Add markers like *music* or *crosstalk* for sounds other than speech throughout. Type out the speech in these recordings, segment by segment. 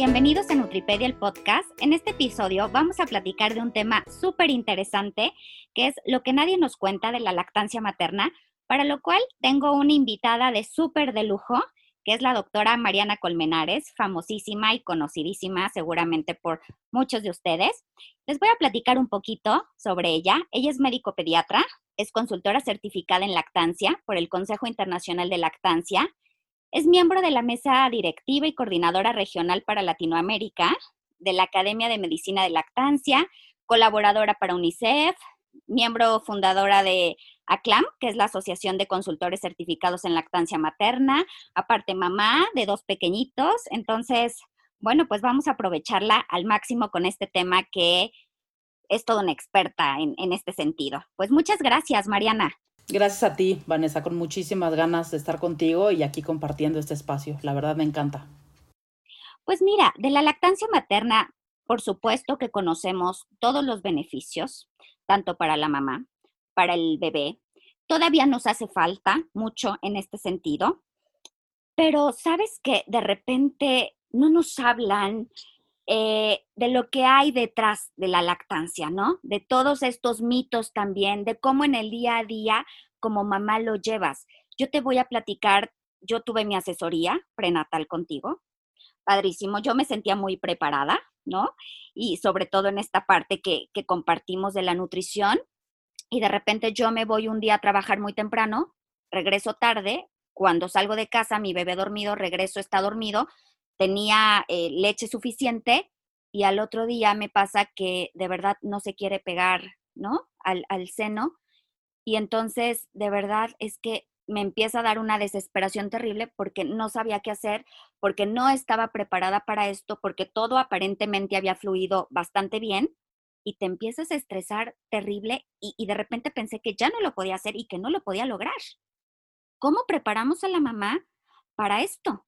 bienvenidos a Nutripedia el podcast. En este episodio vamos a platicar de un tema súper interesante que es lo que nadie nos cuenta de la lactancia materna, para lo cual tengo una invitada de súper de lujo, que es la doctora Mariana Colmenares, famosísima y conocidísima seguramente por muchos de ustedes. Les voy a platicar un poquito sobre ella. Ella es médico pediatra, es consultora certificada en lactancia por el Consejo Internacional de Lactancia es miembro de la mesa directiva y coordinadora regional para Latinoamérica de la Academia de Medicina de Lactancia, colaboradora para UNICEF, miembro fundadora de ACLAM, que es la Asociación de Consultores Certificados en Lactancia Materna, aparte mamá de dos pequeñitos. Entonces, bueno, pues vamos a aprovecharla al máximo con este tema que es toda una experta en, en este sentido. Pues muchas gracias, Mariana. Gracias a ti, Vanessa, con muchísimas ganas de estar contigo y aquí compartiendo este espacio. La verdad me encanta. Pues mira, de la lactancia materna, por supuesto que conocemos todos los beneficios, tanto para la mamá, para el bebé. Todavía nos hace falta mucho en este sentido, pero sabes que de repente no nos hablan eh, de lo que hay detrás de la lactancia, ¿no? De todos estos mitos también, de cómo en el día a día como mamá lo llevas. Yo te voy a platicar, yo tuve mi asesoría prenatal contigo, padrísimo, yo me sentía muy preparada, ¿no? Y sobre todo en esta parte que, que compartimos de la nutrición, y de repente yo me voy un día a trabajar muy temprano, regreso tarde, cuando salgo de casa, mi bebé dormido, regreso, está dormido, tenía eh, leche suficiente y al otro día me pasa que de verdad no se quiere pegar, ¿no? Al, al seno. Y entonces, de verdad, es que me empieza a dar una desesperación terrible porque no sabía qué hacer, porque no estaba preparada para esto, porque todo aparentemente había fluido bastante bien y te empiezas a estresar terrible y, y, de repente pensé que ya no lo podía hacer y que no lo podía lograr. ¿Cómo preparamos a la mamá para esto?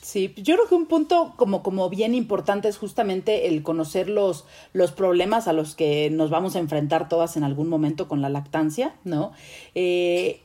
Sí, yo creo que un punto como, como bien importante es justamente el conocer los, los problemas a los que nos vamos a enfrentar todas en algún momento con la lactancia, ¿no? Eh,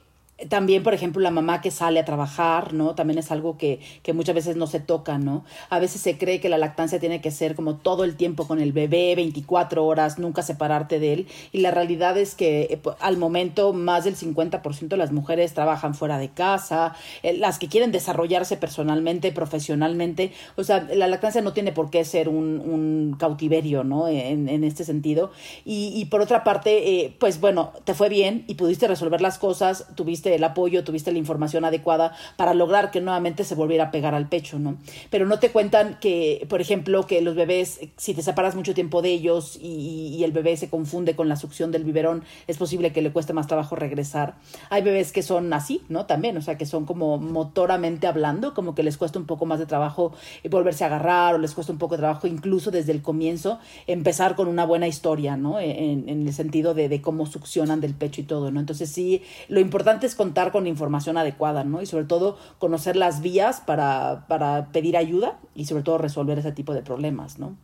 también, por ejemplo, la mamá que sale a trabajar, ¿no? También es algo que, que, muchas veces no se toca, ¿no? A veces se cree que la lactancia tiene que ser como todo el tiempo con el bebé, 24 horas, nunca separarte de él. Y la realidad es que eh, al momento más del 50% de las mujeres trabajan fuera de casa, eh, las que quieren desarrollarse personalmente, profesionalmente. O sea, la lactancia no tiene por qué ser un, un cautiverio, ¿no? En, en, este sentido. Y, y por otra parte, eh, pues bueno, te fue bien y pudiste resolver las cosas, tuviste el apoyo, tuviste la información adecuada para lograr que nuevamente se volviera a pegar al pecho, ¿no? Pero no te cuentan que, por ejemplo, que los bebés, si te separas mucho tiempo de ellos y, el bebé se confunde con la succión del biberón, es posible que le cueste más trabajo regresar. Hay bebés que son así, ¿no? También, o sea, que son como motoramente hablando, como que les cuesta un poco más de trabajo volverse a agarrar o les cuesta un poco de trabajo incluso desde el comienzo empezar con una buena historia, ¿no? En, en el sentido de, de cómo succionan del pecho y todo, ¿no? Entonces sí, lo importante es contar con información adecuada, ¿no? Y sobre todo conocer las vías para, para pedir ayuda y sobre todo resolver ese tipo de problemas, ¿no?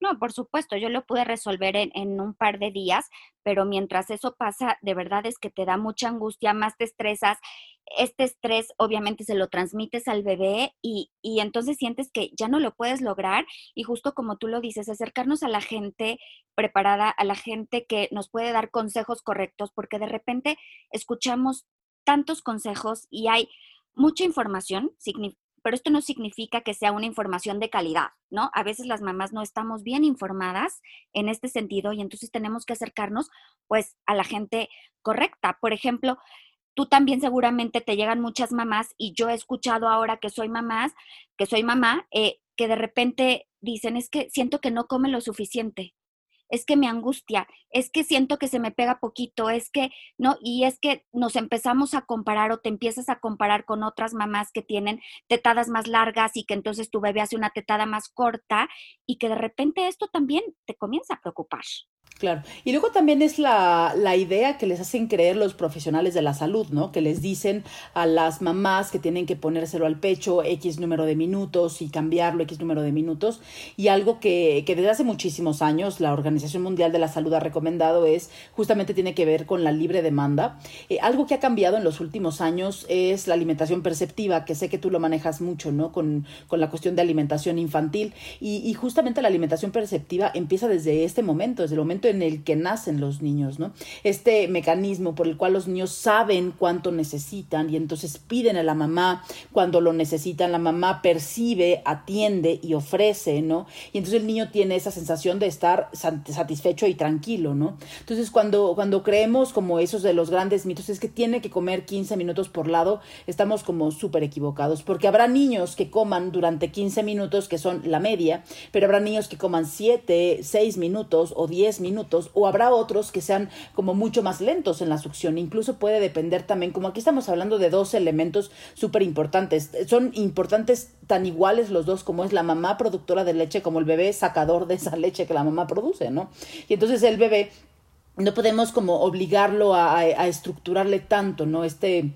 No, por supuesto, yo lo pude resolver en, en, un par de días, pero mientras eso pasa, de verdad es que te da mucha angustia, más te estresas. Este estrés obviamente se lo transmites al bebé y, y entonces sientes que ya no lo puedes lograr y justo como tú lo dices, acercarnos a la gente preparada, a la gente que nos puede dar consejos correctos, porque de repente escuchamos tantos consejos y hay mucha información, pero esto no significa que sea una información de calidad, ¿no? A veces las mamás no estamos bien informadas en este sentido y entonces tenemos que acercarnos pues a la gente correcta. Por ejemplo, tú también seguramente te llegan muchas mamás y yo he escuchado ahora que soy mamás, que soy mamá, eh, que de repente dicen es que siento que no come lo suficiente es que me angustia, es que siento que se me pega poquito, es que, ¿no? Y es que nos empezamos a comparar o te empiezas a comparar con otras mamás que tienen tetadas más largas y que entonces tu bebé hace una tetada más corta y que de repente esto también te comienza a preocupar. Claro. Y luego también es la, la, idea que les hacen creer los profesionales de la salud, ¿no? Que les dicen a las mamás que tienen que ponérselo al pecho X número de minutos y cambiarlo X número de minutos. Y algo que, que desde hace muchísimos años la Organización Mundial de la Salud ha recomendado es justamente tiene que ver con la libre demanda. Eh, algo que ha cambiado en los últimos años es la alimentación perceptiva, que sé que tú lo manejas mucho, ¿no? Con, con la cuestión de alimentación infantil. Y, y, justamente la alimentación perceptiva empieza desde este momento, desde el momento en el que nacen los niños, ¿no? Este mecanismo por el cual los niños saben cuánto necesitan y entonces piden a la mamá cuando lo necesitan, la mamá percibe, atiende y ofrece, ¿no? Y entonces el niño tiene esa sensación de estar satisfecho y tranquilo, ¿no? Entonces cuando, cuando creemos como esos de los grandes mitos es que tiene que comer 15 minutos por lado, estamos como súper equivocados, porque habrá niños que coman durante 15 minutos, que son la media, pero habrá niños que coman 7, 6 minutos o 10 minutos, o habrá otros que sean como mucho más lentos en la succión. Incluso puede depender también, como aquí estamos hablando de dos elementos súper importantes, son importantes tan iguales los dos como es la mamá productora de leche como el bebé sacador de esa leche que la mamá produce, ¿no? Y entonces el bebé no podemos como obligarlo a, a, estructurarle tanto, ¿no? Este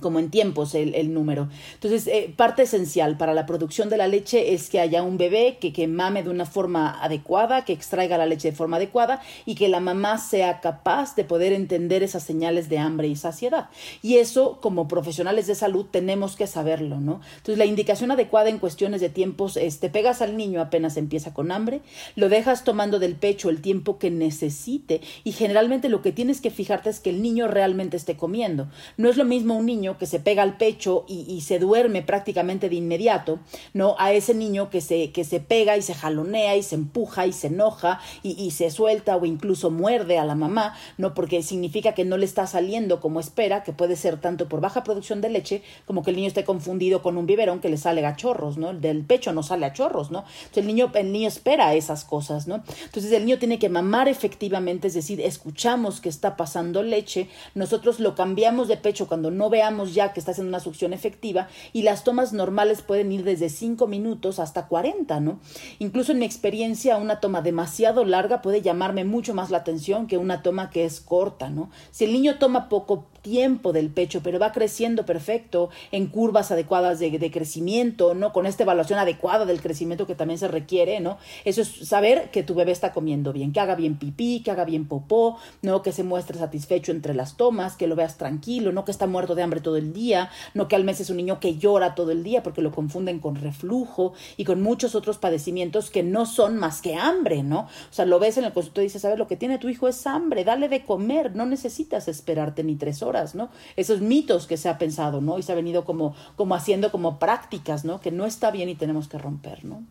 como en tiempos el, número. Entonces, eh, parte esencial para la producción de la leche es que haya un bebé que, que mame de una forma adecuada, que extraiga la leche de forma adecuada y que la mamá sea capaz de poder entender esas señales de hambre y saciedad. Y eso, como profesionales de salud, tenemos que saberlo, ¿no? Entonces, la indicación adecuada en cuestiones de tiempos es, te pegas al niño apenas empieza con hambre, lo dejas tomando del pecho el tiempo que necesite y generalmente lo que tienes que fijarte es que el niño realmente esté comiendo. No es lo mismo un niño que se pega al pecho y, se duerme prácticamente de inmediato, ¿no? A ese niño que se, que se pega y se jalonea y se empuja y se enoja y, y, se suelta o incluso muerde a la mamá, ¿no? Porque significa que no le está saliendo como espera, que puede ser tanto por baja producción de leche como que el niño esté confundido con un biberón que le sale a chorros, ¿no? Del pecho no sale a chorros, ¿no? Entonces el niño, el niño espera esas cosas, ¿no? Entonces el niño tiene que mamar efectivamente, es decir, escuchamos que está pasando leche, nosotros lo cambiamos de pecho cuando no veamos ya que está haciendo una succión efectiva y las tomas normales pueden ir desde 5 minutos hasta 40, ¿no? Incluso en mi experiencia una toma demasiado larga puede llamarme mucho más la atención que una toma que es corta, ¿no? Si el niño toma poco tiempo del pecho, pero va creciendo perfecto en curvas adecuadas de, crecimiento, ¿no? Con esta evaluación adecuada del crecimiento que también se requiere, ¿no? Eso es saber que tu bebé está comiendo bien, que haga bien pipí, que haga bien popó, ¿no? Que se muestre satisfecho entre las tomas, que lo veas tranquilo, no que está muerto de hambre todo el día, no que al mes es un niño que llora todo el día porque lo confunden con reflujo y con muchos otros padecimientos que no son más que hambre, ¿no? O sea, lo ves en el consultorio y dices, ver, lo que tiene tu hijo es hambre, dale de comer, no necesitas esperarte ni tres horas ¿no? Esos mitos que se ha pensado, ¿no? Y se ha venido como, como haciendo como prácticas, ¿no? Que no está bien y tenemos que romper, ¿no?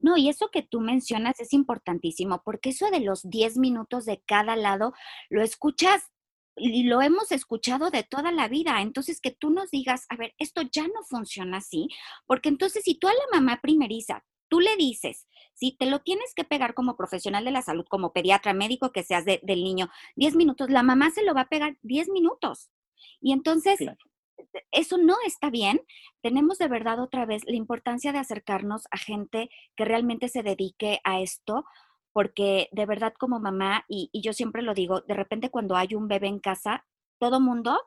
No, y eso que tú mencionas es importantísimo, porque eso de los 10 minutos de cada lado lo escuchas y lo hemos escuchado de toda la vida. Entonces, que tú nos digas, a ver, esto ya no funciona así, porque entonces si tú a la mamá primeriza, tú le dices, si te lo tienes que pegar como profesional de la salud, como pediatra, médico que seas de, del niño, 10 minutos, la mamá se lo va a pegar 10 minutos. Y entonces, claro. eso no está bien. Tenemos de verdad otra vez la importancia de acercarnos a gente que realmente se dedique a esto, porque de verdad como mamá, y, y yo siempre lo digo, de repente cuando hay un bebé en casa, todo mundo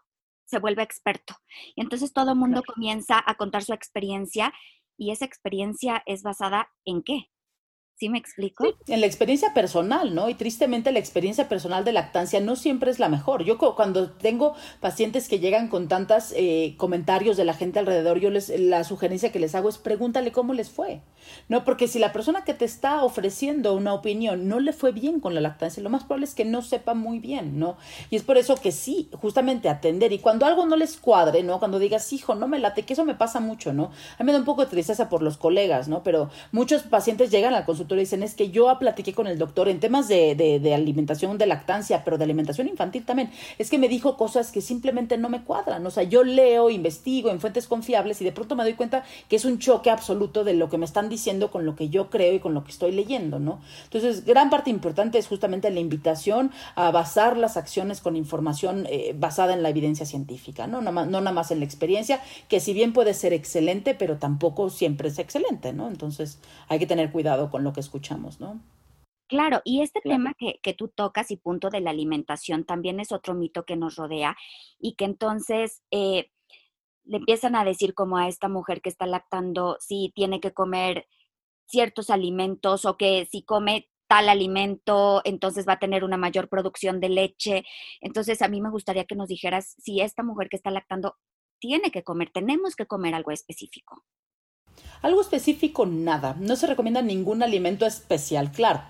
se vuelve experto. Y entonces todo mundo claro. comienza a contar su experiencia y esa experiencia es basada en qué? ¿Sí me explico? En la experiencia personal, ¿no? Y tristemente la experiencia personal de lactancia no siempre es la mejor. Yo cuando tengo pacientes que llegan con tantos eh, comentarios de la gente alrededor, yo les la sugerencia que les hago es pregúntale cómo les fue, ¿no? Porque si la persona que te está ofreciendo una opinión no le fue bien con la lactancia, lo más probable es que no sepa muy bien, ¿no? Y es por eso que sí, justamente atender. Y cuando algo no les cuadre, ¿no? Cuando digas, hijo, no me late, que eso me pasa mucho, ¿no? A mí me da un poco de tristeza por los colegas, ¿no? Pero muchos pacientes llegan al consultorio dicen es que yo platiqué con el doctor en temas de, alimentación de lactancia, pero de alimentación infantil también. Es que me dijo cosas que simplemente no me cuadran. O sea, yo leo, investigo en fuentes confiables y de pronto me doy cuenta que es un choque absoluto de lo que me están diciendo con lo que yo creo y con lo que estoy leyendo, ¿no? Entonces, gran parte importante es justamente la invitación a basar las acciones con información eh, basada en la evidencia científica, ¿no? No, no nada más en la experiencia, que si bien puede ser excelente, pero tampoco siempre es excelente, ¿no? Entonces, hay que tener cuidado con lo que escuchamos, ¿no? Claro, y este claro. tema que, que, tú tocas y punto de la alimentación también es otro mito que nos rodea y que entonces eh, le empiezan a decir como a esta mujer que está lactando si tiene que comer ciertos alimentos o que si come tal alimento, entonces va a tener una mayor producción de leche. Entonces, a mí me gustaría que nos dijeras si esta mujer que está lactando tiene que comer, tenemos que comer algo específico. Algo específico, nada. No se recomienda ningún alimento especial, claro.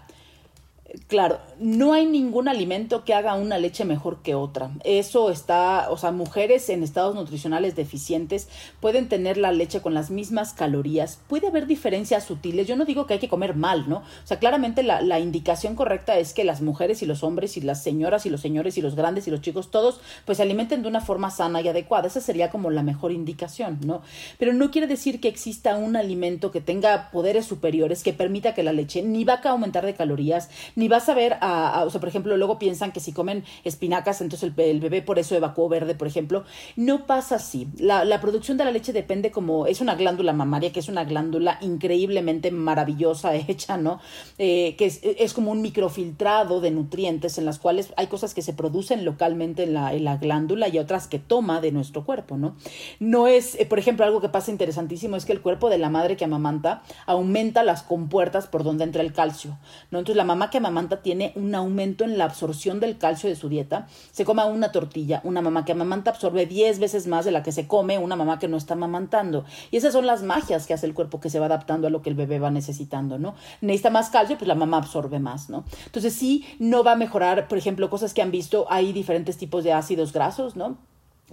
Claro, no hay ningún alimento que haga una leche mejor que otra. Eso está, o sea, mujeres en estados nutricionales deficientes pueden tener la leche con las mismas calorías. Puede haber diferencias sutiles. Yo no digo que hay que comer mal, ¿no? O sea, claramente la, la indicación correcta es que las mujeres y los hombres y las señoras y los señores y los grandes y los chicos, todos, pues se alimenten de una forma sana y adecuada. Esa sería como la mejor indicación, ¿no? Pero no quiere decir que exista un alimento que tenga poderes superiores que permita que la leche ni va a aumentar de calorías, ni vas a ver, a, o sea, por ejemplo, luego piensan que si comen espinacas, entonces el, bebé por eso evacuó verde, por ejemplo. No pasa así. La, producción de la leche depende como, es una glándula mamaria, que es una glándula increíblemente maravillosa *laughs* hecha, ¿no? Eh, que es, como un microfiltrado de nutrientes en las cuales hay cosas que se producen localmente en la, en la glándula y otras que toma de nuestro cuerpo, ¿no? No es, eh, por ejemplo, algo que pasa interesantísimo es que el cuerpo de la madre que amamanta aumenta las compuertas por donde entra el calcio, ¿no? Entonces la mamá que amamanta tiene un aumento en la absorción del calcio de su dieta, se coma una tortilla, una mamá que amamanta absorbe 10 veces más de la que se come una mamá que no está amamantando. Y esas son las magias que hace el cuerpo que se va adaptando a lo que el bebé va necesitando, ¿no? Necesita más calcio, pues la mamá absorbe más, ¿no? Entonces sí, no va a mejorar, por ejemplo, cosas que han visto, hay diferentes tipos de ácidos grasos, ¿no?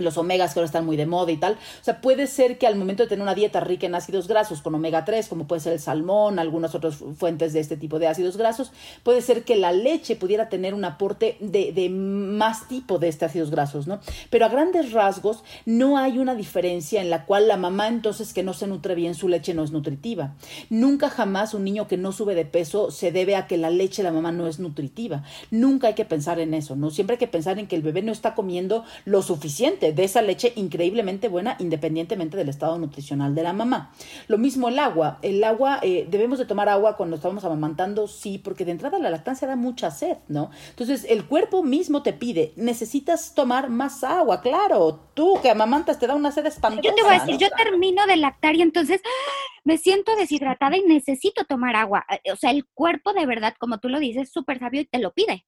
Los omegas que ahora están muy de moda y tal. O sea, puede ser que al momento de tener una dieta rica en ácidos grasos con omega 3, como puede ser el salmón, algunas otras fuentes de este tipo de ácidos grasos, puede ser que la leche pudiera tener un aporte de, de más tipo de estos ácidos grasos, ¿no? Pero a grandes rasgos no hay una diferencia en la cual la mamá entonces que no se nutre bien su leche no es nutritiva. Nunca jamás un niño que no sube de peso se debe a que la leche de la mamá no es nutritiva. Nunca hay que pensar en eso, ¿no? Siempre hay que pensar en que el bebé no está comiendo lo suficiente de esa leche increíblemente buena independientemente del estado nutricional de la mamá. Lo mismo el agua. El agua, eh, debemos de tomar agua cuando estamos amamantando, sí, porque de entrada la lactancia da mucha sed, ¿no? Entonces el cuerpo mismo te pide, necesitas tomar más agua, claro. Tú que amamantas te da una sed espantosa. Yo te voy a decir, yo termino de lactar y entonces ¡ah! me siento deshidratada y necesito tomar agua. O sea, el cuerpo de verdad, como tú lo dices, súper sabio y te lo pide.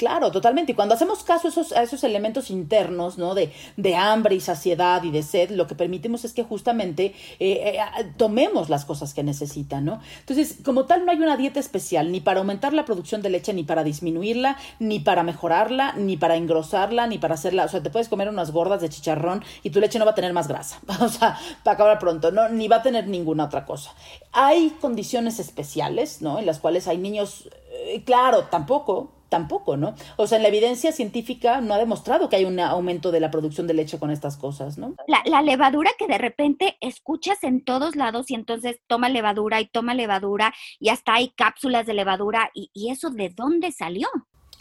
Claro, totalmente. Y cuando hacemos caso a esos, elementos internos, ¿no? De, de, hambre y saciedad y de sed, lo que permitimos es que justamente eh, eh, tomemos las cosas que necesitan, ¿no? Entonces, como tal, no hay una dieta especial, ni para aumentar la producción de leche, ni para disminuirla, ni para mejorarla, ni para engrosarla, ni para hacerla. O sea, te puedes comer unas gordas de chicharrón y tu leche no va a tener más grasa. *laughs* O sea, para acabar pronto, ¿no? Ni va a tener ninguna otra cosa. Hay condiciones especiales, ¿no? En las cuales hay niños, eh, claro, tampoco tampoco, ¿no? O sea, en la evidencia científica no ha demostrado que hay un aumento de la producción de leche con estas cosas, ¿no? La, la, levadura que de repente escuchas en todos lados y entonces toma levadura y toma levadura y hasta hay cápsulas de levadura y, y eso de dónde salió.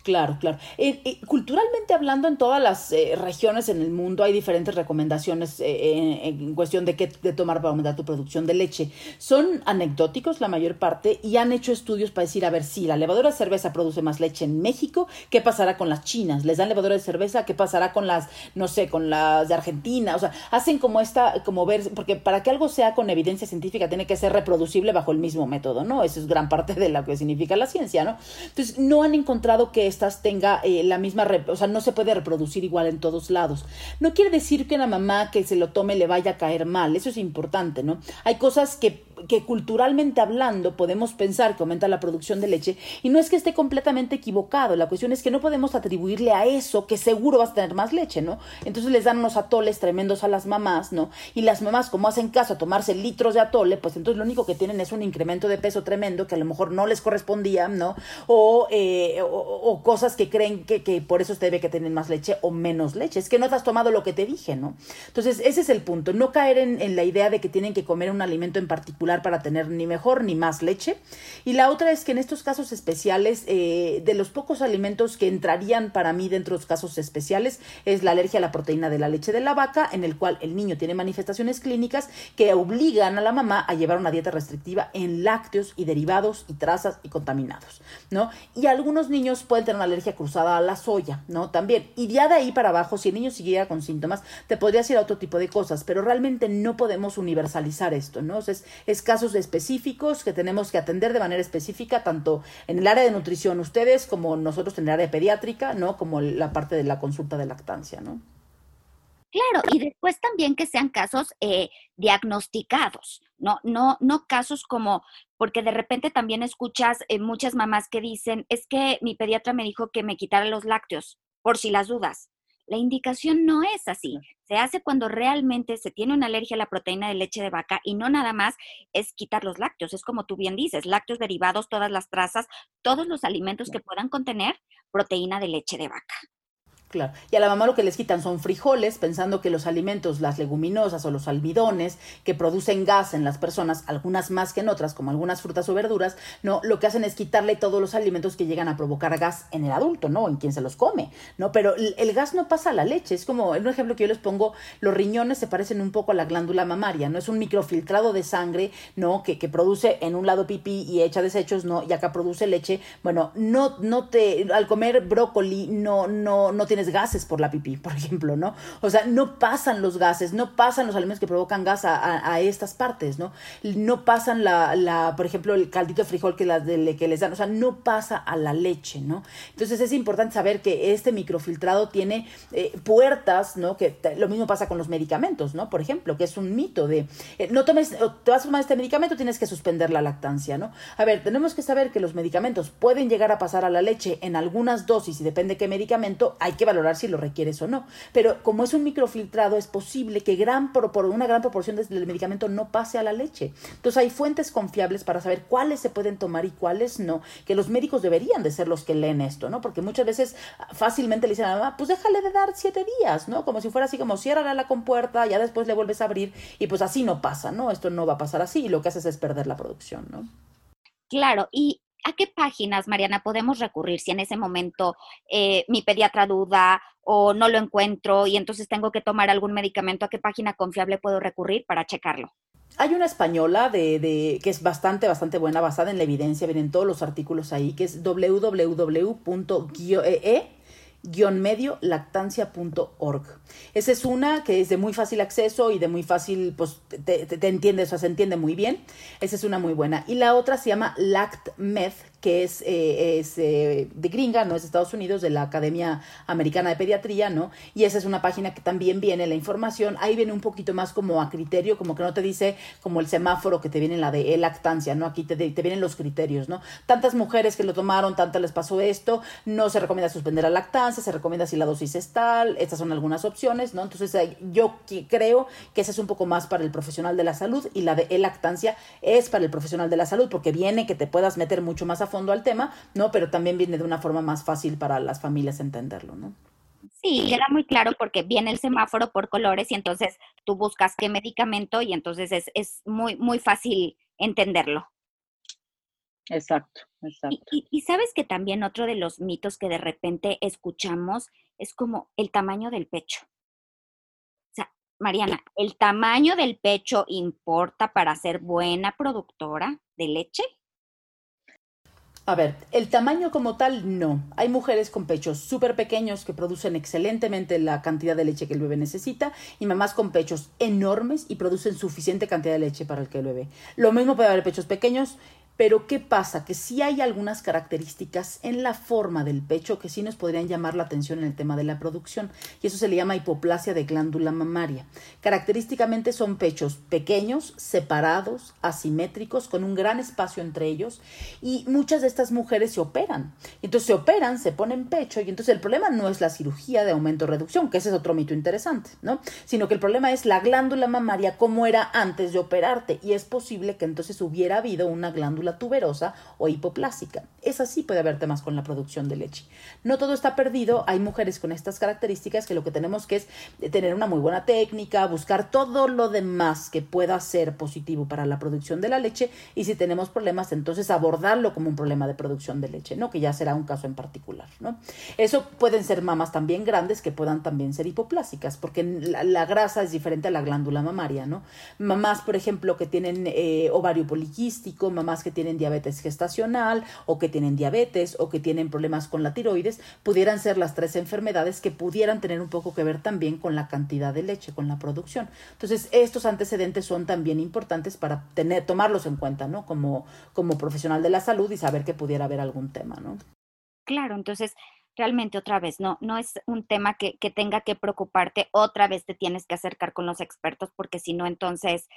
Claro, claro. Eh, eh, culturalmente hablando, en todas las eh, regiones en el mundo hay diferentes recomendaciones en cuestión de qué tomar para aumentar tu producción de leche. Son anecdóticos la mayor parte y han hecho estudios para decir, a ver, si la levadura de cerveza produce más leche en México, ¿qué pasará con las chinas? ¿Les dan levadura de cerveza? ¿Qué pasará con las, no sé, con las de Argentina? O sea, hacen como esta, como ver, porque para que algo sea con evidencia científica tiene que ser reproducible bajo el mismo método, ¿no? Eso es gran parte de lo que significa la ciencia, ¿no? Entonces, no han encontrado que tenga eh, la misma, o sea, no se puede reproducir igual en todos lados. No quiere decir que una mamá que se lo tome le vaya a caer mal, eso es importante, ¿no? Hay cosas que, que culturalmente hablando podemos pensar que aumenta la producción de leche y no es que esté completamente equivocado, la cuestión es que no podemos atribuirle a eso que seguro vas a tener más leche, ¿no? Entonces les dan unos atoles tremendos a las mamás, ¿no? Y las mamás como hacen caso a tomarse litros de atole, pues entonces lo único que tienen es un incremento de peso tremendo que a lo mejor no les correspondía, ¿no? O, eh, o, o cosas que creen que, que, por eso se debe que tener más leche o menos leche. Es que no te has tomado lo que te dije, ¿no? Entonces, ese es el punto. No caer en, en, la idea de que tienen que comer un alimento en particular para tener ni mejor ni más leche. Y la otra es que en estos casos especiales, eh, de los pocos alimentos que entrarían para mí dentro de los casos especiales, es la alergia a la proteína de la leche de la vaca, en el cual el niño tiene manifestaciones clínicas que obligan a la mamá a llevar una dieta restrictiva en lácteos y derivados y trazas y contaminados, ¿no? Y algunos niños pueden una alergia cruzada a la soya, ¿no? También. Y ya de ahí para abajo, si el niño siguiera con síntomas, te podrías ir a otro tipo de cosas, pero realmente no podemos universalizar esto, ¿no? es, es casos específicos que tenemos que atender de manera específica, tanto en el área de nutrición ustedes como nosotros en el área pediátrica, ¿no? Como la parte de la consulta de lactancia, ¿no? Claro, y después también que sean casos eh, diagnosticados, no, no, no casos como, porque de repente también escuchas eh, muchas mamás que dicen, es que mi pediatra me dijo que me quitara los lácteos, por si las dudas. La indicación no es así. Se hace cuando realmente se tiene una alergia a la proteína de leche de vaca y no nada más es quitar los lácteos. Es como tú bien dices, lácteos derivados, todas las trazas, todos los alimentos que puedan contener proteína de leche de vaca. Claro. Y a la mamá lo que les quitan son frijoles, pensando que los alimentos, las leguminosas o los almidones que producen gas en las personas, algunas más que en otras, como algunas frutas o verduras, no, lo que hacen es quitarle todos los alimentos que llegan a provocar gas en el adulto, ¿no? En quien se los come, ¿no? Pero el gas no pasa a la leche. Es como, en un ejemplo que yo les pongo, los riñones se parecen un poco a la glándula mamaria, ¿no? Es un microfiltrado de sangre, ¿no? Que, que produce en un lado pipí y echa desechos, ¿no? Y acá produce leche. Bueno, no, no te, al comer brócoli, no, no, no tiene gases por la pipí, por ejemplo, ¿no? O sea, no pasan los gases, no pasan los alimentos que provocan gas a, estas partes, ¿no? No pasan la, la, por ejemplo, el caldito de frijol que, las de, que les dan, o sea, no pasa a la leche, ¿no? Entonces es importante saber que este microfiltrado tiene eh, puertas, ¿no? Que lo mismo pasa con los medicamentos, ¿no? Por ejemplo, que es un mito de, eh, no tomes, te vas a tomar este medicamento, tienes que suspender la lactancia, ¿no? A ver, tenemos que saber que los medicamentos pueden llegar a pasar a la leche en algunas dosis y depende qué medicamento, hay que valorar si lo requieres o no. Pero como es un microfiltrado, es posible que gran, por, una gran proporción del medicamento no pase a la leche. Entonces hay fuentes confiables para saber cuáles se pueden tomar y cuáles no, que los médicos deberían de ser los que leen esto, ¿no? Porque muchas veces fácilmente le dicen a la mamá, pues déjale de dar siete días, ¿no? Como si fuera así como cierra la compuerta, ya después le vuelves a abrir y pues así no pasa, ¿no? Esto no va a pasar así y lo que haces es perder la producción, ¿no? Claro, y ¿a qué páginas, Mariana, podemos recurrir si en ese momento eh, mi pediatra duda o no lo encuentro y entonces tengo que tomar algún medicamento? ¿A qué página confiable puedo recurrir para checarlo? Hay una española de, que es bastante, bastante buena, basada en la evidencia, vienen todos los artículos ahí, que es medio lactancia.org. Esa es una que es de muy fácil acceso y de muy fácil, pues te, te, te entiende, o sea, se entiende muy bien. Esa es una muy buena. Y la otra se llama LactMed, que es, eh, es eh, de gringa, ¿no? Es de Estados Unidos, de la Academia Americana de Pediatría, ¿no? Y esa es una página que también viene la información. Ahí viene un poquito más como a criterio, como que no te dice como el semáforo que te viene en la de lactancia, ¿no? Aquí te, te vienen los criterios, ¿no? Tantas mujeres que lo tomaron, tantas les pasó esto, no se recomienda suspender la lactancia, se recomienda si la dosis es tal, estas son algunas opciones, ¿no? Entonces yo creo que esa es un poco más para el profesional de la salud y la de lactancia es para el profesional de la salud porque viene que te puedas meter mucho más a fondo al tema, ¿no? Pero también viene de una forma más fácil para las familias entenderlo, ¿no? Sí, queda muy claro porque viene el semáforo por colores y entonces tú buscas qué medicamento y entonces es, es muy, muy fácil entenderlo. Exacto, exacto. Y, y, sabes que también otro de los mitos que de repente escuchamos es como el tamaño del pecho. O sea, Mariana, ¿el tamaño del pecho importa para ser buena productora de leche? A ver, el tamaño como tal, no. Hay mujeres con pechos súper pequeños que producen excelentemente la cantidad de leche que el bebé necesita y mamás con pechos enormes y producen suficiente cantidad de leche para el que el bebé. Lo mismo puede haber pechos pequeños pero ¿qué pasa? Que sí hay algunas características en la forma del pecho que sí nos podrían llamar la atención en el tema de la producción y eso se le llama hipoplasia de glándula mamaria. Característicamente son pechos pequeños, separados, asimétricos, con un gran espacio entre ellos y muchas de estas mujeres se operan. Entonces se operan, se ponen pecho y entonces el problema no es la cirugía de aumento o reducción, que ese es otro mito interesante, ¿no? Sino que el problema es la glándula mamaria como era antes de operarte y es posible que entonces hubiera habido una tuberosa o hipoplásica. Es así puede haber temas con la producción de leche. No todo está perdido, hay mujeres con estas características que lo que tenemos que es tener una muy buena técnica, buscar todo lo demás que pueda ser positivo para la producción de la leche y si tenemos problemas entonces abordarlo como un problema de producción de leche, ¿no? Que ya será un caso en particular, ¿no? Eso pueden ser mamas también grandes que puedan también ser hipoplásicas, porque la, la grasa es diferente a la glándula mamaria, ¿no? Mamás, por ejemplo, que tienen eh, ovario poliquístico, mamás que tienen tienen diabetes gestacional o que tienen diabetes o que tienen problemas con la tiroides, pudieran ser las tres enfermedades que pudieran tener un poco que ver también con la cantidad de leche, con la producción. Entonces, estos antecedentes son también importantes para tener, tomarlos en cuenta, ¿no? Como, como profesional de la salud y saber que pudiera haber algún tema, ¿no? Claro, entonces realmente otra vez, no, no es un tema que, que, tenga que preocuparte, otra vez te tienes que acercar con los expertos porque si no, entonces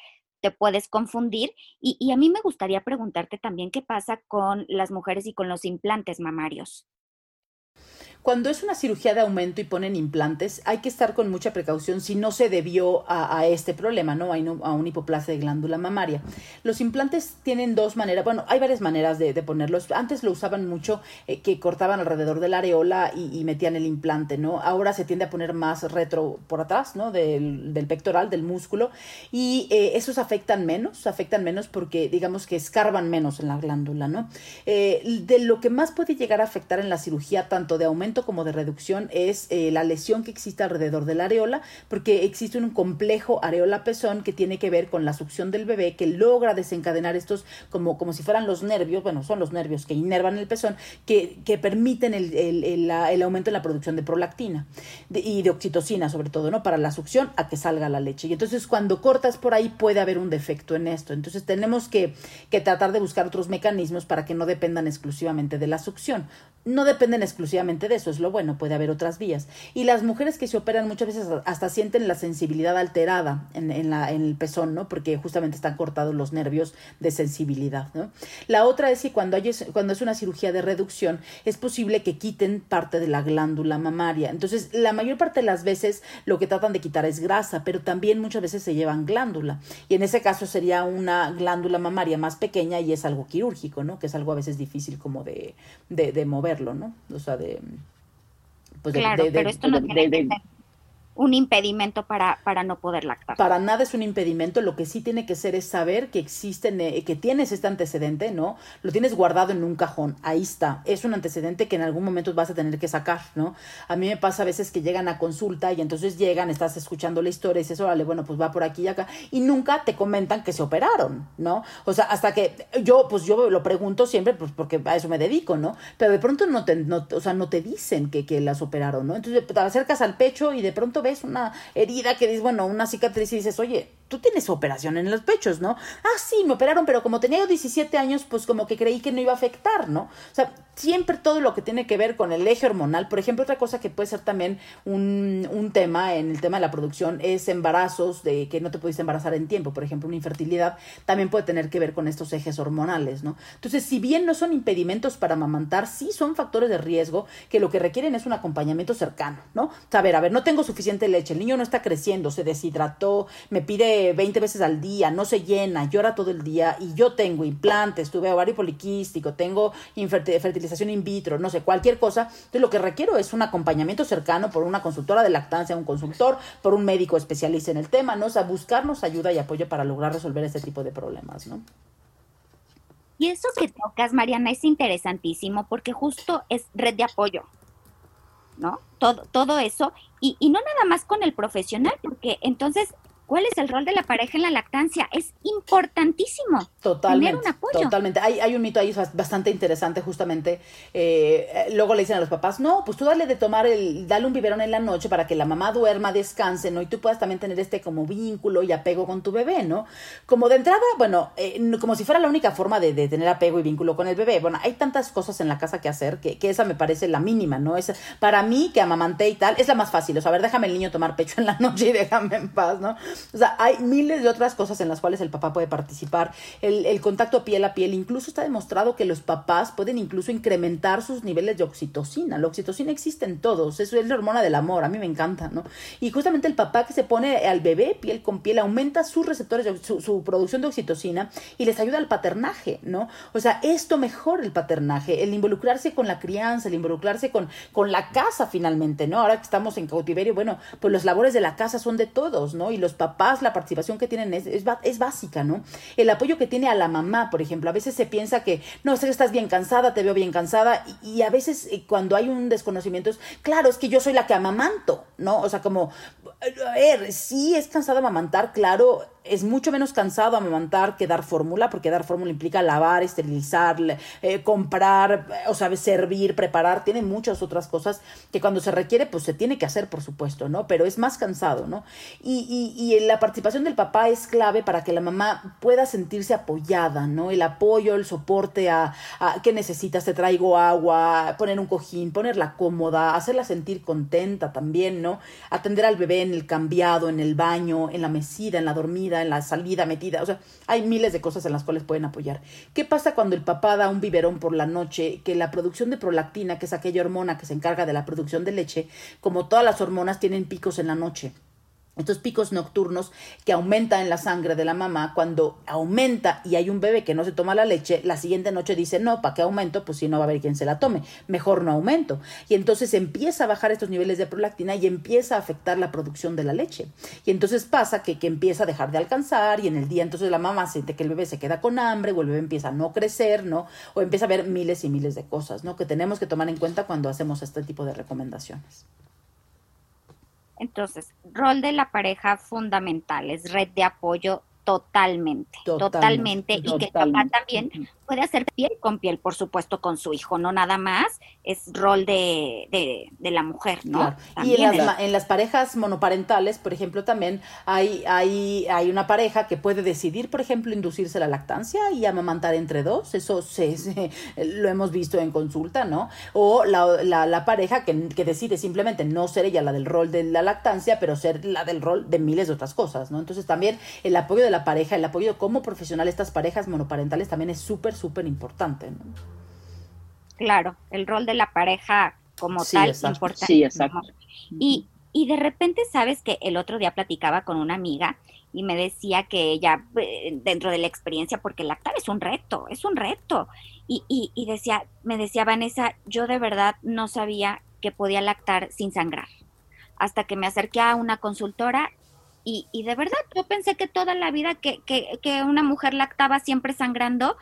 te puedes confundir. Y, y, a mí me gustaría preguntarte también qué pasa con las mujeres y con los implantes mamarios. Cuando es una cirugía de aumento y ponen implantes, hay que estar con mucha precaución si no se debió a, este problema, ¿no? A, una hipoplasia de glándula mamaria. Los implantes tienen dos maneras, bueno, hay varias maneras de, ponerlos. Antes lo usaban mucho, eh, que cortaban alrededor de la areola y, metían el implante, ¿no? Ahora se tiende a poner más retro por atrás, ¿no? Del, pectoral, del músculo. Y eh, esos afectan menos, afectan menos porque digamos que escarban menos en la glándula, ¿no? Eh, de lo que más puede llegar a afectar en la cirugía, tanto de aumento como de reducción es eh, la lesión que existe alrededor de la areola, porque existe un complejo areola-pezón que tiene que ver con la succión del bebé que logra desencadenar estos como, como si fueran los nervios, bueno, son los nervios que inervan el pezón, que, que permiten el, el, el, aumento en la producción de prolactina y de oxitocina sobre todo, ¿no? Para la succión a que salga la leche. Y entonces cuando cortas por ahí puede haber un defecto en esto. Entonces tenemos que, que tratar de buscar otros mecanismos para que no dependan exclusivamente de la succión. No dependen exclusivamente de eso es lo bueno, puede haber otras vías. Y las mujeres que se operan muchas veces hasta sienten la sensibilidad alterada en, en, la, en el pezón, ¿no? Porque justamente están cortados los nervios de sensibilidad, ¿no? La otra es que cuando, hay, cuando es una cirugía de reducción, es posible que quiten parte de la glándula mamaria. Entonces, la mayor parte de las veces lo que tratan de quitar es grasa, pero también muchas veces se llevan glándula. Y en ese caso sería una glándula mamaria más pequeña y es algo quirúrgico, ¿no? Que es algo a veces difícil como de, de, de moverlo, ¿no? O sea, de, pues claro, pero esto no tiene un impedimento para, para no poder lactar. Para nada es un impedimento, lo que sí tiene que ser es saber que existen, eh, que tienes este antecedente, ¿no? Lo tienes guardado en un cajón, ahí está, es un antecedente que en algún momento vas a tener que sacar, ¿no? A mí me pasa a veces que llegan a consulta y entonces llegan, estás escuchando la historia y dices, órale, bueno, pues va por aquí y acá, y nunca te comentan que se operaron, ¿no? O sea, hasta que yo, pues yo lo pregunto siempre, pues porque a eso me dedico, ¿no? Pero de pronto no te, no, o sea, no te dicen que, que las operaron, ¿no? Entonces te acercas al pecho y de pronto ves una herida que dices, bueno, una cicatriz y dices, oye, tú tienes operación en los pechos, ¿no? Ah, sí, me operaron, pero como tenía yo 17 años, pues como que creí que no iba a afectar, ¿no? O sea, siempre todo lo que tiene que ver con el eje hormonal, por ejemplo, otra cosa que puede ser también un, un tema en el tema de la producción es embarazos de que no te pudiste embarazar en tiempo, por ejemplo, una infertilidad también puede tener que ver con estos ejes hormonales, ¿no? Entonces, si bien no son impedimentos para amamantar, sí son factores de riesgo que lo que requieren es un acompañamiento cercano, ¿no? Saber, a ver, no tengo suficiente leche, el niño no está creciendo, se deshidrató, me pide 20 veces al día, no se llena, llora todo el día y yo tengo implantes, tuve ovario poliquístico, tengo fertilización in vitro, no sé, cualquier cosa. Entonces lo que requiero es un acompañamiento cercano por una consultora de lactancia, un consultor, por un médico especialista en el tema, ¿no? O sea, buscarnos ayuda y apoyo para lograr resolver este tipo de problemas, ¿no? Y eso que tocas, Mariana, es interesantísimo porque justo es red de apoyo. ¿No? Todo, todo eso, y, y, no nada más con el profesional, porque entonces ¿Cuál es el rol de la pareja en la lactancia? Es importantísimo. Totalmente. Tener un apoyo. Totalmente. Hay, hay un mito ahí bastante interesante, justamente. Eh, luego le dicen a los papás, no, pues tú dale de tomar el, dale un biberón en la noche para que la mamá duerma, descanse, ¿no? Y tú puedas también tener este como vínculo y apego con tu bebé, ¿no? Como de entrada, bueno, eh, como si fuera la única forma de, de, tener apego y vínculo con el bebé. Bueno, hay tantas cosas en la casa que hacer que, que esa me parece la mínima, ¿no? Es, para mí, que amamanté y tal, es la más fácil. O sea, a ver, déjame el niño tomar pecho en la noche y déjame en paz, ¿no? O sea, hay miles de otras cosas en las cuales el papá puede participar. El, el, contacto piel a piel, incluso está demostrado que los papás pueden incluso incrementar sus niveles de oxitocina. La oxitocina existe en todos, eso es la hormona del amor, a mí me encanta, ¿no? Y justamente el papá que se pone al bebé piel con piel aumenta sus receptores, su, su producción de oxitocina y les ayuda al paternaje, ¿no? O sea, esto mejora el paternaje, el involucrarse con la crianza, el involucrarse con, con la casa finalmente, ¿no? Ahora que estamos en cautiverio, bueno, pues los labores de la casa son de todos, ¿no? Y los papás la participación que tienen es, es, básica, ¿no? El apoyo que tiene a la mamá, por ejemplo, a veces se piensa que, no, sé que estás bien cansada, te veo bien cansada, y, a veces eh, cuando hay un desconocimiento es, claro, es que yo soy la que amamanto, ¿no? O sea, como, a ver, sí es cansado amamantar, claro, es mucho menos cansado amamantar que dar fórmula, porque dar fórmula implica lavar, esterilizar, eh, comprar, o sea, servir, preparar, tiene muchas otras cosas que cuando se requiere, pues se tiene que hacer, por supuesto, ¿no? Pero es más cansado, ¿no? Y, y, y la participación del papá es clave para que la mamá pueda sentirse apoyada, ¿no? El apoyo, el soporte a, a qué necesitas, te traigo agua, poner un cojín, ponerla cómoda, hacerla sentir contenta también, ¿no? Atender al bebé en el cambiado, en el baño, en la mesida, en la dormida, en la salida, metida, o sea, hay miles de cosas en las cuales pueden apoyar. ¿Qué pasa cuando el papá da un biberón por la noche? Que la producción de prolactina, que es aquella hormona que se encarga de la producción de leche, como todas las hormonas, tienen picos en la noche estos picos nocturnos que aumentan en la sangre de la mamá, cuando aumenta y hay un bebé que no se toma la leche, la siguiente noche dice, no, ¿para qué aumento? Pues si no va a haber quien se la tome, mejor no aumento. Y entonces empieza a bajar estos niveles de prolactina y empieza a afectar la producción de la leche. Y entonces pasa que, que empieza a dejar de alcanzar y en el día entonces la mamá siente que el bebé se queda con hambre o el bebé empieza a no crecer, ¿no? O empieza a ver miles y miles de cosas, ¿no? Que tenemos que tomar en cuenta cuando hacemos este tipo de recomendaciones. Entonces, rol de la pareja fundamental es red de apoyo totalmente, totalmente, y que el papá también puede hacer piel con piel, por supuesto, con su hijo, no nada más, es rol de, de, la mujer, ¿no? Y en las, en las, parejas monoparentales, por ejemplo, también hay, hay, hay una pareja que puede decidir, por ejemplo, inducirse la lactancia y amamantar entre dos, eso se, lo hemos visto en consulta, ¿no? O la, la, la pareja que, que, decide simplemente no ser ella la del rol de la lactancia, pero ser la del rol de miles de otras cosas, ¿no? Entonces también el apoyo de la pareja, el apoyo como profesional, estas parejas monoparentales también es súper, súper importante. ¿no? Claro, el rol de la pareja como tal es importante. Sí, exacto. Y, y de repente, sabes que el otro día platicaba con una amiga y me decía que ella, eh, dentro de la experiencia, porque lactar es un reto, es un reto. Y, y, y decía, me decía Vanessa, yo de verdad no sabía que podía lactar sin sangrar. Hasta que me acerqué a una consultora y, y de verdad yo pensé que toda la vida que, que, que una mujer lactaba siempre sangrando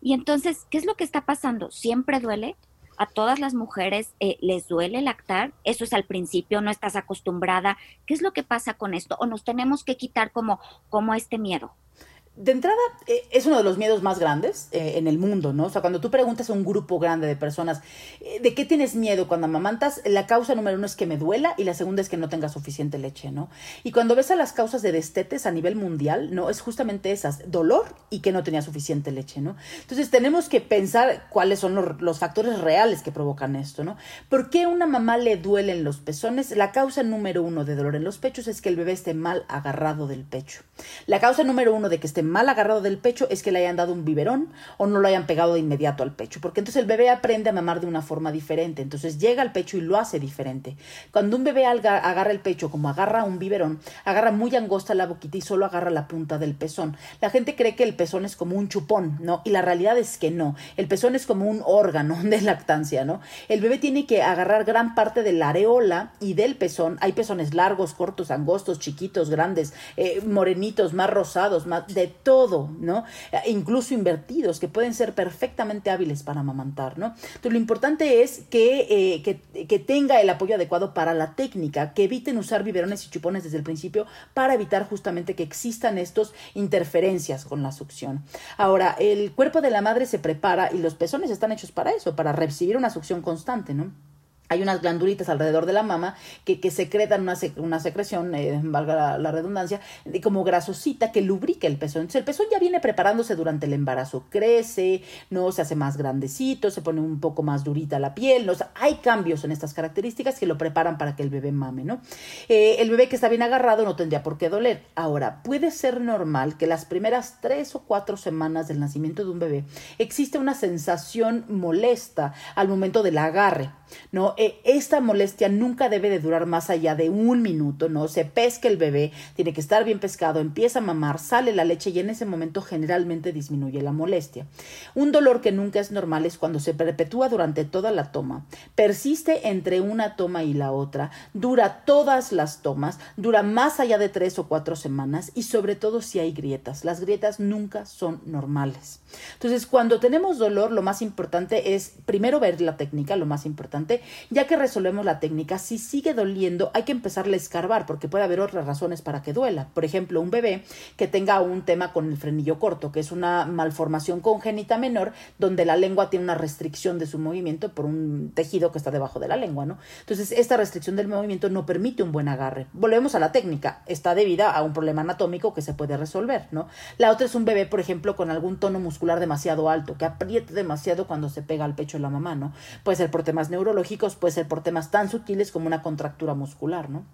y entonces, ¿qué es lo que está pasando? ¿Siempre duele? ¿A todas las mujeres eh, les duele lactar? Eso es al principio, no estás acostumbrada. ¿Qué es lo que pasa con esto? ¿O nos tenemos que quitar como, como este miedo? De entrada, eh, es uno de los miedos más grandes eh, en el mundo, ¿no? O sea, cuando tú preguntas a un grupo grande de personas, eh, ¿de qué tienes miedo cuando amamantas? La causa número uno es que me duela y la segunda es que no tenga suficiente leche, ¿no? Y cuando ves a las causas de destetes a nivel mundial, ¿no? Es justamente esas, dolor y que no tenía suficiente leche, ¿no? Entonces tenemos que pensar cuáles son los, los factores reales que provocan esto, ¿no? ¿Por qué a una mamá le duelen los pezones? La causa número uno de dolor en los pechos es que el bebé esté mal agarrado del pecho. La causa número uno de que esté mal agarrado del pecho es que le hayan dado un biberón o no lo hayan pegado de inmediato al pecho, porque entonces el bebé aprende a mamar de una forma diferente, entonces llega al pecho y lo hace diferente. Cuando un bebé agarra el pecho como agarra un biberón, agarra muy angosta la boquita y solo agarra la punta del pezón. La gente cree que el pezón es como un chupón, ¿no? Y la realidad es que no. El pezón es como un órgano *laughs* de lactancia, ¿no? El bebé tiene que agarrar gran parte de la areola y del pezón. Hay pezones largos, cortos, angostos, chiquitos, grandes, eh, morenitos, más rosados, más de todo, ¿no? E incluso invertidos, que pueden ser perfectamente hábiles para amamantar, ¿no? Entonces, lo importante es que, eh, que, que, tenga el apoyo adecuado para la técnica, que eviten usar biberones y chupones desde el principio para evitar justamente que existan estos interferencias con la succión. Ahora, el cuerpo de la madre se prepara y los pezones están hechos para eso, para recibir una succión constante, ¿no? Hay unas glandulitas alrededor de la mama que, que secretan una, una secreción, eh, valga la, redundancia, de como grasosita que lubrica el pezón. Entonces el pezón ya viene preparándose durante el embarazo, crece, no se hace más grandecito, se pone un poco más durita la piel, hay cambios en estas características que lo preparan para que el bebé mame, ¿no? Eh, el bebé que está bien agarrado no tendría por qué doler. Ahora, puede ser normal que las primeras tres o cuatro semanas del nacimiento de un bebé existe una sensación molesta al momento del agarre, ¿no? Eh, esta molestia nunca debe de durar más allá de un minuto, ¿no? Se pesca el bebé, tiene que estar bien pescado, empieza a mamar, sale la leche y en ese momento generalmente disminuye la molestia. Un dolor que nunca es normal es cuando se perpetúa durante toda la toma, persiste entre una toma y la otra, dura todas las tomas, dura más allá de tres o cuatro semanas y sobre todo si hay grietas. Las grietas nunca son normales. Entonces, cuando tenemos dolor, lo más importante es primero ver la técnica, lo más importante, Ya que resolvemos la técnica, si sigue doliendo, hay que empezarle a escarbar, porque puede haber otras razones para que duela. Por ejemplo, un bebé que tenga un tema con el frenillo corto, que es una malformación congénita menor, donde la lengua tiene una restricción de su movimiento por un tejido que está debajo de la lengua, ¿no? Entonces, esta restricción del movimiento no permite un buen agarre. Volvemos a la técnica, está debida a un problema anatómico que se puede resolver, ¿no? La otra es un bebé, por ejemplo, con algún tono muscular demasiado alto, que apriete demasiado cuando se pega al pecho de la mamá, ¿no? Puede ser por temas neurológicos, puede ser por temas tan sutiles como una contractura muscular, ¿no?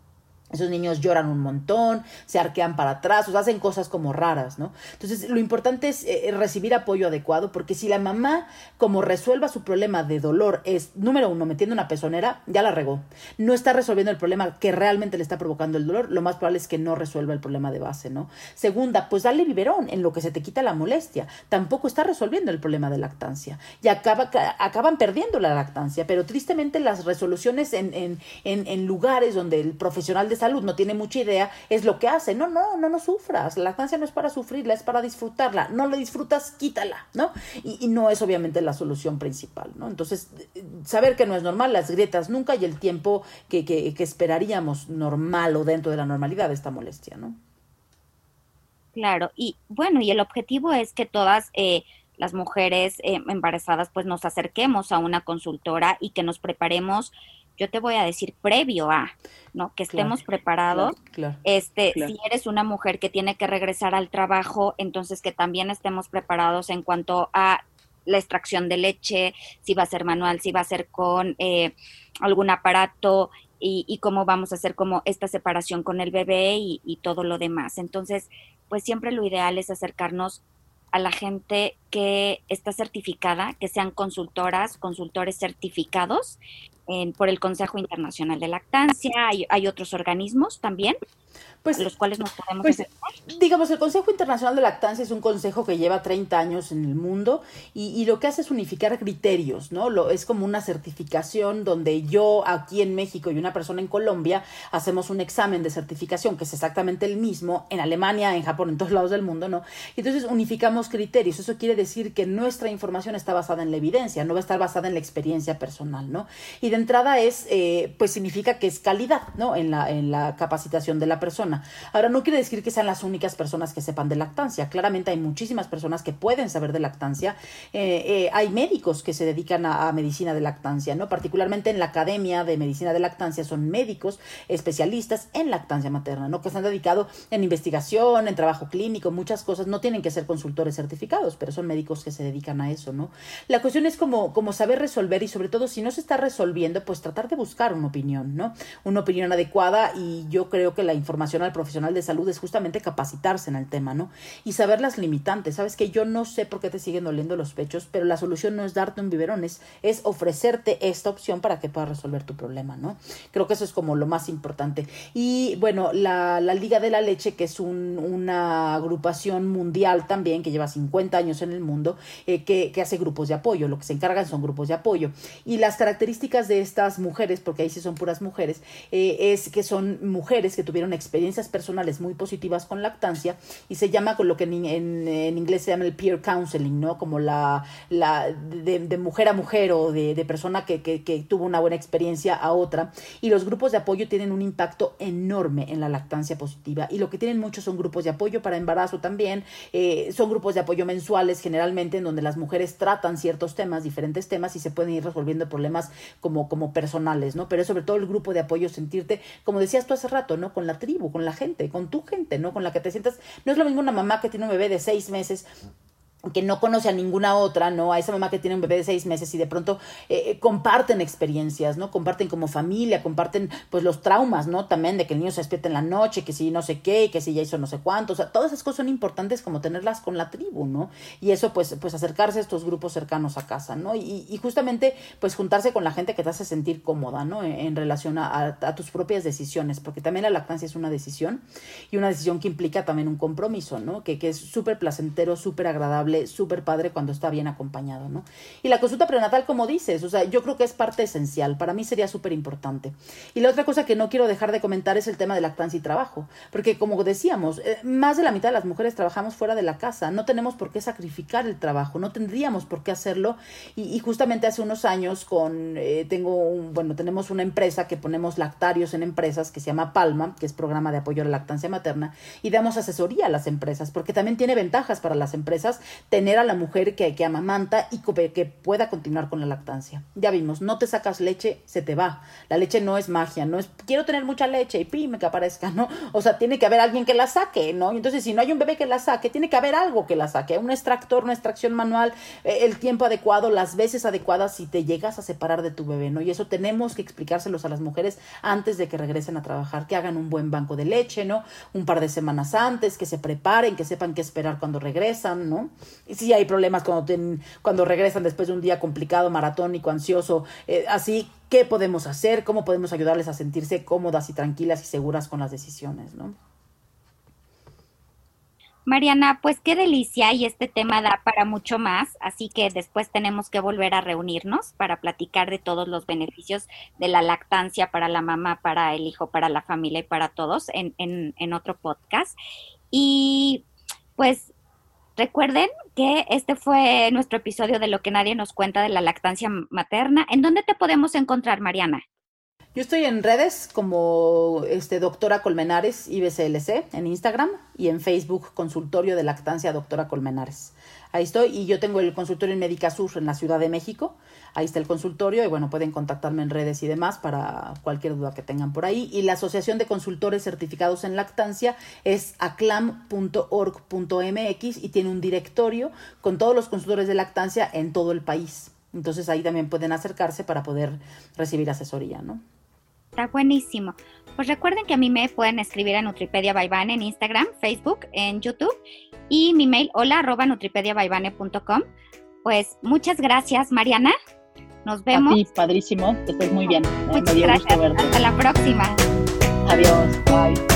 Esos niños lloran un montón, se arquean para atrás, o sea, hacen cosas como raras, ¿no? Entonces, lo importante es eh, recibir apoyo adecuado, porque si la mamá, como resuelva su problema de dolor, es, número uno, metiendo una pezonera, ya la regó. No está resolviendo el problema que realmente le está provocando el dolor, lo más probable es que no resuelva el problema de base, ¿no? Segunda, pues dale biberón en lo que se te quita la molestia. Tampoco está resolviendo el problema de lactancia. Y acaba, acaban perdiendo la lactancia, pero tristemente las resoluciones en, en, en, en lugares donde el profesional de salud no tiene mucha idea, es lo que hace. No, no, no, no sufras. La lactancia no es para sufrirla, es para disfrutarla. No la disfrutas, quítala, ¿no? Y, no es obviamente la solución principal, ¿no? Entonces, saber que no es normal, las grietas nunca y el tiempo que, que, esperaríamos normal o dentro de la normalidad de esta molestia, ¿no? Claro, y bueno, y el objetivo es que todas eh, las mujeres eh, embarazadas pues nos acerquemos a una consultora y que nos preparemos yo te voy a decir previo a, ¿no? Que estemos preparados. este, si eres una mujer que tiene que regresar al trabajo, entonces que también estemos preparados en cuanto a la extracción de leche, si va a ser manual, si va a ser con eh, algún aparato y, y, cómo vamos a hacer como esta separación con el bebé y, y todo lo demás. Entonces, pues siempre lo ideal es acercarnos a la gente que está certificada, que sean consultoras, consultores certificados por el Consejo Internacional de Lactancia, hay, hay otros organismos también pues, los cuales nos podemos pues, Digamos, el Consejo Internacional de Lactancia es un consejo que lleva 30 años en el mundo y, y, lo que hace es unificar criterios, ¿no? Lo, es como una certificación donde yo aquí en México y una persona en Colombia hacemos un examen de certificación que es exactamente el mismo en Alemania, en Japón, en todos lados del mundo, ¿no? Y entonces unificamos criterios. Eso quiere decir que nuestra información está basada en la evidencia, no va a estar basada en la experiencia personal, ¿no? Y de entrada es, eh, pues significa que es calidad, ¿no? En la, en la capacitación de la persona. Ahora, no quiere decir que sean las únicas personas que sepan de lactancia. Claramente hay muchísimas personas que pueden saber de lactancia. Eh, eh, hay médicos que se dedican a, medicina de lactancia, ¿no? Particularmente en la Academia de Medicina de Lactancia son médicos especialistas en lactancia materna, ¿no? Que se han dedicado en investigación, en trabajo clínico, muchas cosas. No tienen que ser consultores certificados, pero son médicos que se dedican a eso, ¿no? La cuestión es como, saber resolver y sobre todo si no se está resolviendo, pues tratar de buscar una opinión, ¿no? Una opinión adecuada y yo creo que la información profesional de salud es justamente capacitarse en el tema, ¿no? Y saber las limitantes. Sabes que yo no sé por qué te siguen doliendo los pechos, pero la solución no es darte un biberón, es, ofrecerte esta opción para que puedas resolver tu problema, ¿no? Creo que eso es como lo más importante. Y bueno, la, Liga de la Leche, que es una agrupación mundial también, que lleva 50 años en el mundo, eh, que, que hace grupos de apoyo. Lo que se encargan son grupos de apoyo. Y las características de estas mujeres, porque ahí sí son puras mujeres, eh, es que son mujeres que tuvieron experiencia personales muy positivas con lactancia y se llama con lo que en, en, inglés se llama el peer counseling, ¿no? Como la, la de, mujer a mujer o de, de persona que, que, que, tuvo una buena experiencia a otra. Y los grupos de apoyo tienen un impacto enorme en la lactancia positiva y lo que tienen muchos son grupos de apoyo para embarazo también, eh, son grupos de apoyo mensuales generalmente en donde las mujeres tratan ciertos temas, diferentes temas y se pueden ir resolviendo problemas como, como personales, ¿no? Pero es sobre todo el grupo de apoyo sentirte, como decías tú hace rato, ¿no? Con la tribu, con la gente, con tu gente, ¿no? Con la que te sientas. No es lo mismo una mamá que tiene un bebé de seis meses que no conoce a ninguna otra, ¿no? A esa mamá que tiene un bebé de seis meses y de pronto eh, eh, comparten experiencias, ¿no? Comparten como familia, comparten pues los traumas, ¿no? También de que el niño se despierta en la noche, que si no sé qué, que si ya hizo no sé cuánto, o sea, todas esas cosas son importantes como tenerlas con la tribu, ¿no? Y eso pues, pues acercarse a estos grupos cercanos a casa, ¿no? Y, y justamente pues juntarse con la gente que te hace sentir cómoda, ¿no? En, relación a, a, tus propias decisiones, porque también la lactancia es una decisión y una decisión que implica también un compromiso, ¿no? Que, que es súper placentero, súper agradable sale súper padre cuando está bien acompañado, ¿no? Y la consulta prenatal, como dices, o sea, yo creo que es parte esencial, para mí sería súper importante. Y la otra cosa que no quiero dejar de comentar es el tema de lactancia y trabajo, porque como decíamos, eh, más de la mitad de las mujeres trabajamos fuera de la casa, no tenemos por qué sacrificar el trabajo, no tendríamos por qué hacerlo. Y, justamente hace unos años con, eh, tengo un, bueno, tenemos una empresa que ponemos lactarios en empresas que se llama Palma, que es programa de apoyo a la lactancia materna, y damos asesoría a las empresas, porque también tiene ventajas para las empresas tener a la mujer que, que amamanta y que pueda continuar con la lactancia. Ya vimos, no te sacas leche, se te va. La leche no es magia, no es quiero tener mucha leche y pime que aparezca, ¿no? O sea, tiene que haber alguien que la saque, ¿no? Y entonces, si no hay un bebé que la saque, tiene que haber algo que la saque, un extractor, una extracción manual, eh, el tiempo adecuado, las veces adecuadas si te llegas a separar de tu bebé, ¿no? Y eso tenemos que explicárselos a las mujeres antes de que regresen a trabajar, que hagan un buen banco de leche, ¿no? Un par de semanas antes, que se preparen, que sepan qué esperar cuando regresan, ¿no? Y si hay problemas cuando, cuando regresan después de un día complicado, maratónico, ansioso, eh, así, ¿qué podemos hacer? ¿Cómo podemos ayudarles a sentirse cómodas y tranquilas y seguras con las decisiones, ¿no? Mariana, pues qué delicia y este tema da para mucho más, así que después tenemos que volver a reunirnos para platicar de todos los beneficios de la lactancia para la mamá, para el hijo, para la familia y para todos en, en, en otro podcast. Y pues recuerden que este fue nuestro episodio de lo que nadie nos cuenta de la lactancia materna. ¿En dónde te podemos encontrar, Mariana? Yo estoy en redes como este, doctora Colmenares IBCLC en Instagram y en Facebook Consultorio de Lactancia Doctora Colmenares. Ahí estoy y yo tengo el consultorio en Médica Sur en la Ciudad de México. Ahí está el consultorio y bueno, pueden contactarme en redes y demás para cualquier duda que tengan por ahí. Y la Asociación de Consultores Certificados en Lactancia es aclam.org.mx y tiene un directorio con todos los consultores de lactancia en todo el país. Entonces ahí también pueden acercarse para poder recibir asesoría, ¿no? Está buenísimo. Pues recuerden que a mí me pueden escribir a Nutripedia Baibane en Instagram, Facebook, en YouTube y mi mail hola arroba nutripediabaibane.com. Pues muchas gracias, Mariana. Nos vemos. A padrísimo. Que estés muy bien. Muchas gracias. Hasta la próxima. Adiós. Bye.